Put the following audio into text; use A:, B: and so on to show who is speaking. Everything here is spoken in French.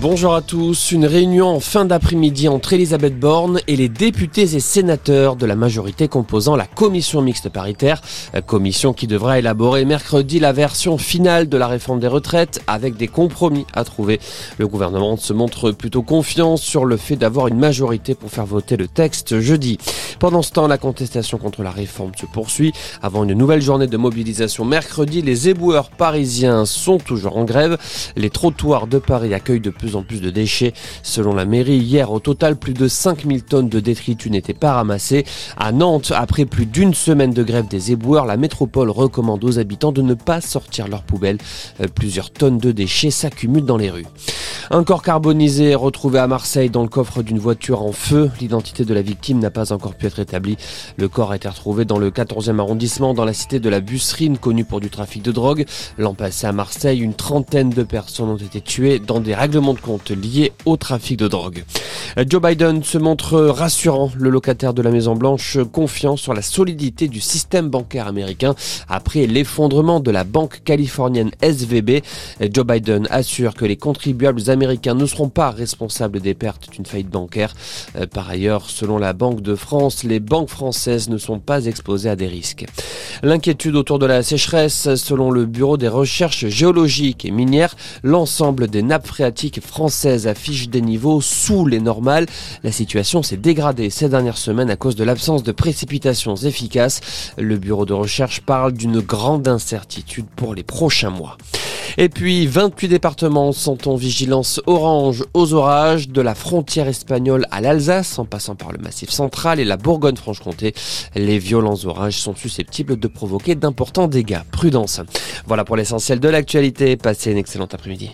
A: Bonjour à tous. Une réunion en fin d'après-midi entre Elisabeth Borne et les députés et sénateurs de la majorité composant la commission mixte paritaire. Commission qui devra élaborer mercredi la version finale de la réforme des retraites avec des compromis à trouver. Le gouvernement se montre plutôt confiant sur le fait d'avoir une majorité pour faire voter le texte jeudi. Pendant ce temps, la contestation contre la réforme se poursuit. Avant une nouvelle journée de mobilisation mercredi, les éboueurs parisiens sont toujours en grève. Les trottoirs de Paris accueillent de plus en plus de déchets. Selon la mairie, hier, au total, plus de 5000 tonnes de détritus n'étaient pas ramassées. À Nantes, après plus d'une semaine de grève des éboueurs, la métropole recommande aux habitants de ne pas sortir leurs poubelles. Euh, plusieurs tonnes de déchets s'accumulent dans les rues. Un corps carbonisé retrouvé à Marseille dans le coffre d'une voiture en feu. L'identité de la victime n'a pas encore pu être établie. Le corps a été retrouvé dans le 14e arrondissement, dans la cité de la Busserine, connue pour du trafic de drogue. L'an passé à Marseille, une trentaine de personnes ont été tuées dans des règlements de compte liés au trafic de drogue. Joe Biden se montre rassurant, le locataire de la Maison Blanche confiant sur la solidité du système bancaire américain après l'effondrement de la banque californienne SVB. Joe Biden assure que les contribuables américains ne seront pas responsables des pertes d'une faillite bancaire. Euh, par ailleurs, selon la Banque de France, les banques françaises ne sont pas exposées à des risques. L'inquiétude autour de la sécheresse, selon le Bureau des recherches géologiques et minières, l'ensemble des nappes phréatiques françaises affiche des niveaux sous les normales. La situation s'est dégradée ces dernières semaines à cause de l'absence de précipitations efficaces. Le Bureau de recherche parle d'une grande incertitude pour les prochains mois. Et puis, 28 départements sont en vigilance orange aux orages, de la frontière espagnole à l'Alsace, en passant par le Massif central et la Bourgogne-Franche-Comté. Les violents orages sont susceptibles de provoquer d'importants dégâts. Prudence. Voilà pour l'essentiel de l'actualité. Passez une excellente après-midi.